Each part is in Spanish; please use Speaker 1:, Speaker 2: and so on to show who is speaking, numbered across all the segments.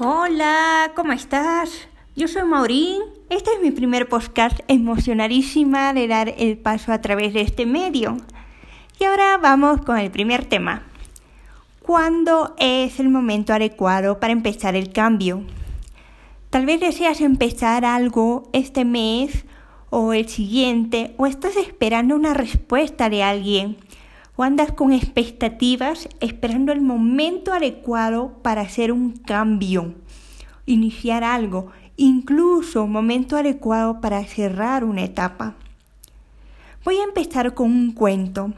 Speaker 1: Hola, ¿cómo estás? Yo soy Maurín. Este es mi primer podcast emocionadísima de dar el paso a través de este medio. Y ahora vamos con el primer tema. ¿Cuándo es el momento adecuado para empezar el cambio? Tal vez deseas empezar algo este mes o el siguiente o estás esperando una respuesta de alguien o andas con expectativas esperando el momento adecuado para hacer un cambio, iniciar algo, incluso momento adecuado para cerrar una etapa. Voy a empezar con un cuento.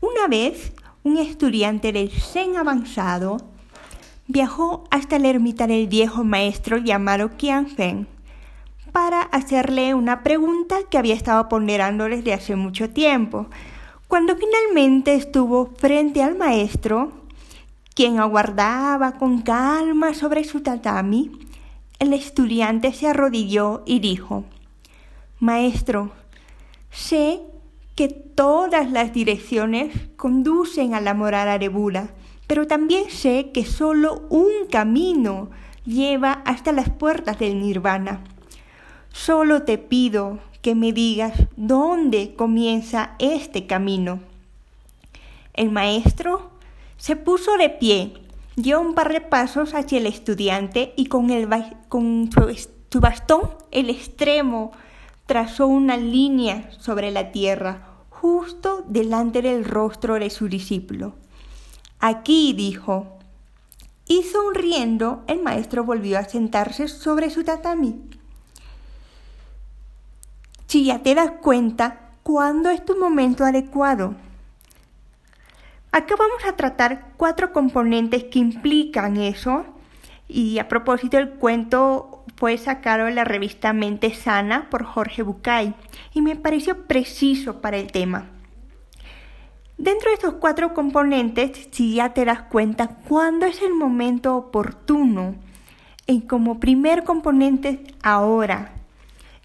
Speaker 1: Una vez, un estudiante del Zen avanzado viajó hasta la ermita del viejo maestro llamado Qianfeng para hacerle una pregunta que había estado ponderando desde hace mucho tiempo cuando finalmente estuvo frente al maestro, quien aguardaba con calma sobre su tatami, el estudiante se arrodilló y dijo, Maestro, sé que todas las direcciones conducen a la morada de pero también sé que solo un camino lleva hasta las puertas del nirvana. Solo te pido que me digas dónde comienza este camino. El maestro se puso de pie, dio un par de pasos hacia el estudiante y con, el, con su bastón, el extremo, trazó una línea sobre la tierra, justo delante del rostro de su discípulo. Aquí, dijo. Y sonriendo, el maestro volvió a sentarse sobre su tatami si ya te das cuenta cuándo es tu momento adecuado. Acá vamos a tratar cuatro componentes que implican eso. Y a propósito, el cuento fue sacado de la revista Mente Sana por Jorge Bucay y me pareció preciso para el tema. Dentro de estos cuatro componentes, si ya te das cuenta cuándo es el momento oportuno, y como primer componente, ahora,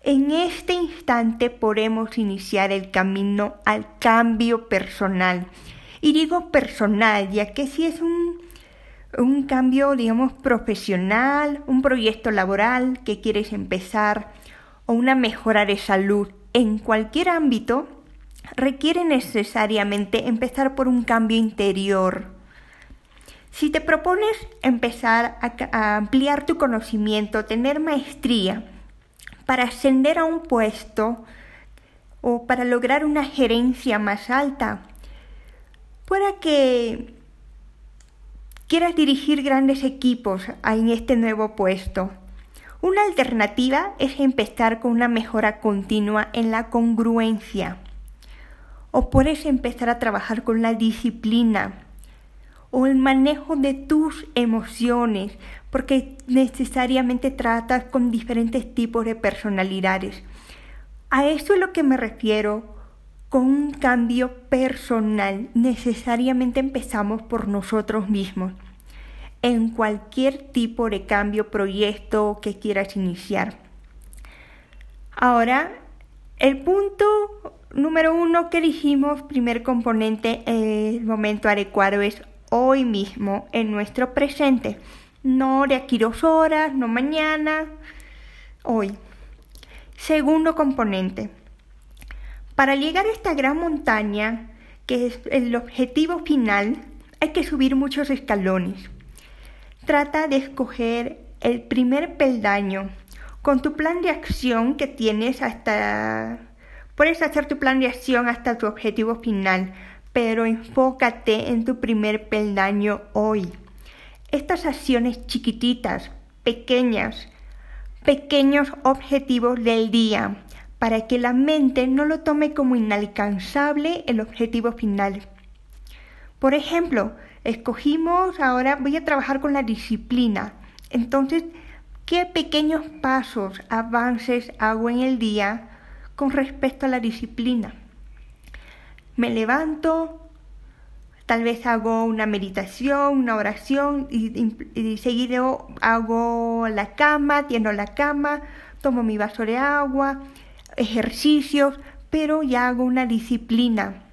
Speaker 1: en este instante podemos iniciar el camino al cambio personal. Y digo personal, ya que si es un, un cambio, digamos, profesional, un proyecto laboral que quieres empezar o una mejora de salud en cualquier ámbito, requiere necesariamente empezar por un cambio interior. Si te propones empezar a, a ampliar tu conocimiento, tener maestría, para ascender a un puesto o para lograr una gerencia más alta. Pueda que quieras dirigir grandes equipos en este nuevo puesto. Una alternativa es empezar con una mejora continua en la congruencia. O puedes empezar a trabajar con la disciplina o el manejo de tus emociones, porque necesariamente tratas con diferentes tipos de personalidades. A eso es lo que me refiero con un cambio personal. Necesariamente empezamos por nosotros mismos en cualquier tipo de cambio, proyecto que quieras iniciar. Ahora, el punto número uno que dijimos, primer componente, el momento adecuado es hoy mismo, en nuestro presente. No de aquí dos horas, no mañana, hoy. Segundo componente. Para llegar a esta gran montaña, que es el objetivo final, hay que subir muchos escalones. Trata de escoger el primer peldaño con tu plan de acción que tienes hasta... Puedes hacer tu plan de acción hasta tu objetivo final, pero enfócate en tu primer peldaño hoy. Estas acciones chiquititas, pequeñas, pequeños objetivos del día, para que la mente no lo tome como inalcanzable el objetivo final. Por ejemplo, escogimos ahora voy a trabajar con la disciplina. Entonces, ¿qué pequeños pasos, avances hago en el día con respecto a la disciplina? Me levanto, tal vez hago una meditación, una oración y, seguido hago la cama, tiendo la cama, tomo mi vaso de agua, ejercicios, pero ya hago una disciplina.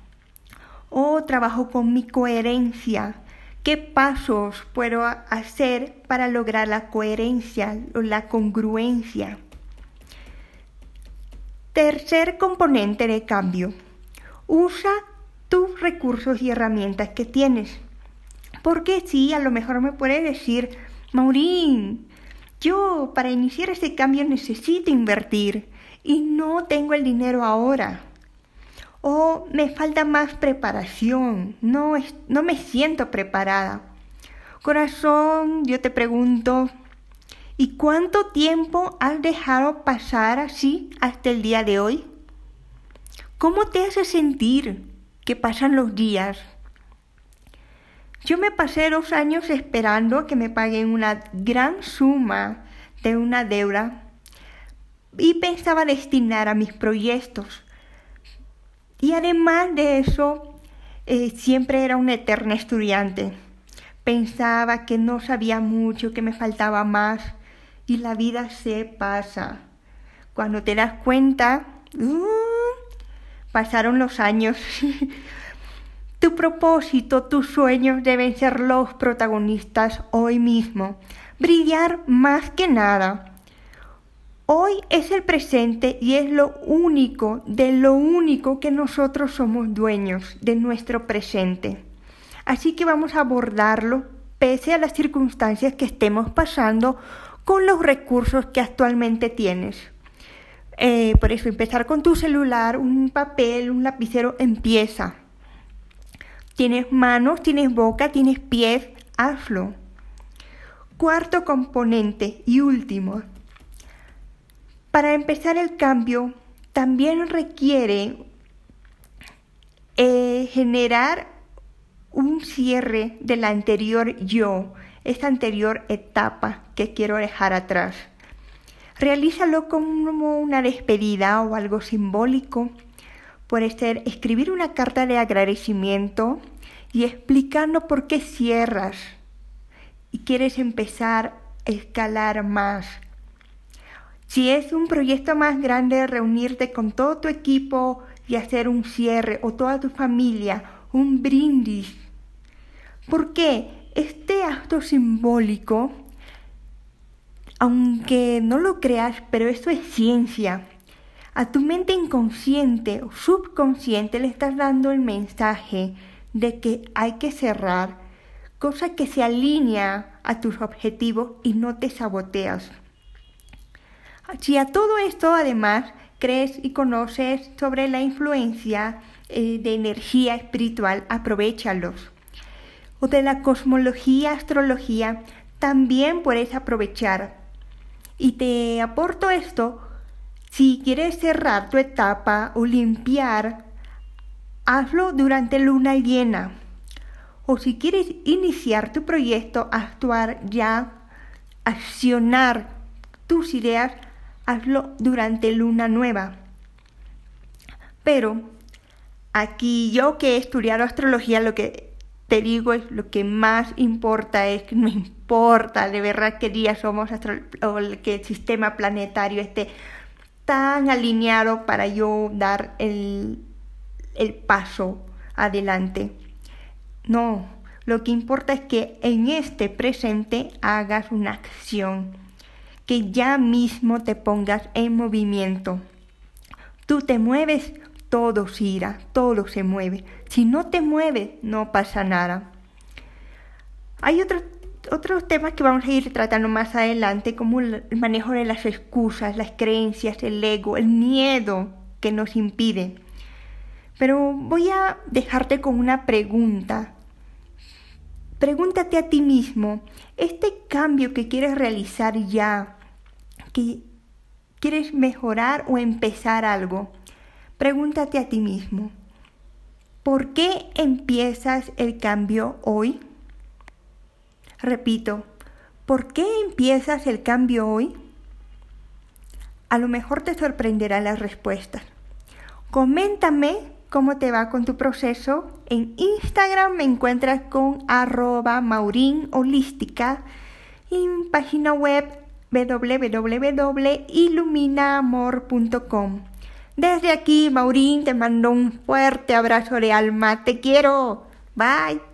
Speaker 1: O trabajo con mi coherencia, ¿Qué pasos puedo hacer para lograr la coherencia o la congruencia? Tercer componente de cambio. Usa tus recursos y herramientas que tienes. Porque sí, a lo mejor me puede decir, Maurín, yo para iniciar ese cambio necesito invertir y no tengo el dinero ahora. O me falta más preparación, no, no me siento preparada. Corazón, yo te pregunto, ¿y cuánto tiempo has dejado pasar así hasta el día de hoy? ¿Cómo te hace sentir que pasan los días? Yo me pasé dos años esperando que me paguen una gran suma de una deuda y pensaba destinar a mis proyectos. Y además de eso, eh, siempre era una eterna estudiante. Pensaba que no sabía mucho, que me faltaba más y la vida se pasa. Cuando te das cuenta, uh, pasaron los años. Tu propósito, tus sueños deben ser los protagonistas hoy mismo. Brillar más que nada. Hoy es el presente y es lo único, de lo único que nosotros somos dueños, de nuestro presente. Así que vamos a abordarlo pese a las circunstancias que estemos pasando con los recursos que actualmente tienes. Eh, por eso, empezar con tu celular, un papel, un lapicero, empieza. Tienes manos, tienes boca, tienes pies, hazlo. Cuarto componente y último. Para empezar el cambio, también requiere eh, generar un cierre de la anterior yo, esta anterior etapa que quiero dejar atrás. Realízalo como una despedida o algo simbólico Puede ser escribir una carta de agradecimiento y explicando por qué cierras y quieres empezar a escalar más. Si es un proyecto más grande, reunirte con todo tu equipo y hacer un cierre o toda tu familia, un brindis. ¿Por qué? Este acto simbólico, aunque no lo creas, pero esto es ciencia. A tu mente inconsciente o subconsciente le estás dando el mensaje de que hay que cerrar, cosa que se alinea a tus objetivos y no te saboteas. Si a todo esto además crees y conoces sobre la influencia eh, de energía espiritual, aprovechalos. O de la cosmología, astrología, también puedes aprovechar. Y te aporto esto si quieres cerrar tu etapa o limpiar, hazlo durante luna llena. O si quieres iniciar tu proyecto, actuar ya, accionar tus ideas, hazlo durante luna nueva. Pero aquí yo que he estudiado astrología, lo que te digo es lo que más importa es que no importa de verdad qué día somos o que el sistema planetario esté tan alineado para yo dar el, el paso adelante. No, lo que importa es que en este presente hagas una acción, que ya mismo te pongas en movimiento. Tú te mueves, todo gira, todo se mueve. Si no te mueves, no pasa nada. Hay otro otros temas que vamos a ir tratando más adelante, como el manejo de las excusas, las creencias, el ego, el miedo que nos impide. Pero voy a dejarte con una pregunta. Pregúntate a ti mismo, este cambio que quieres realizar ya, que quieres mejorar o empezar algo, pregúntate a ti mismo, ¿por qué empiezas el cambio hoy? Repito, ¿por qué empiezas el cambio hoy? A lo mejor te sorprenderá la respuesta. Coméntame cómo te va con tu proceso. En Instagram me encuentras con arroba y en página web www.iluminaamor.com. Desde aquí, Maurín, te mando un fuerte abrazo de alma. Te quiero. Bye.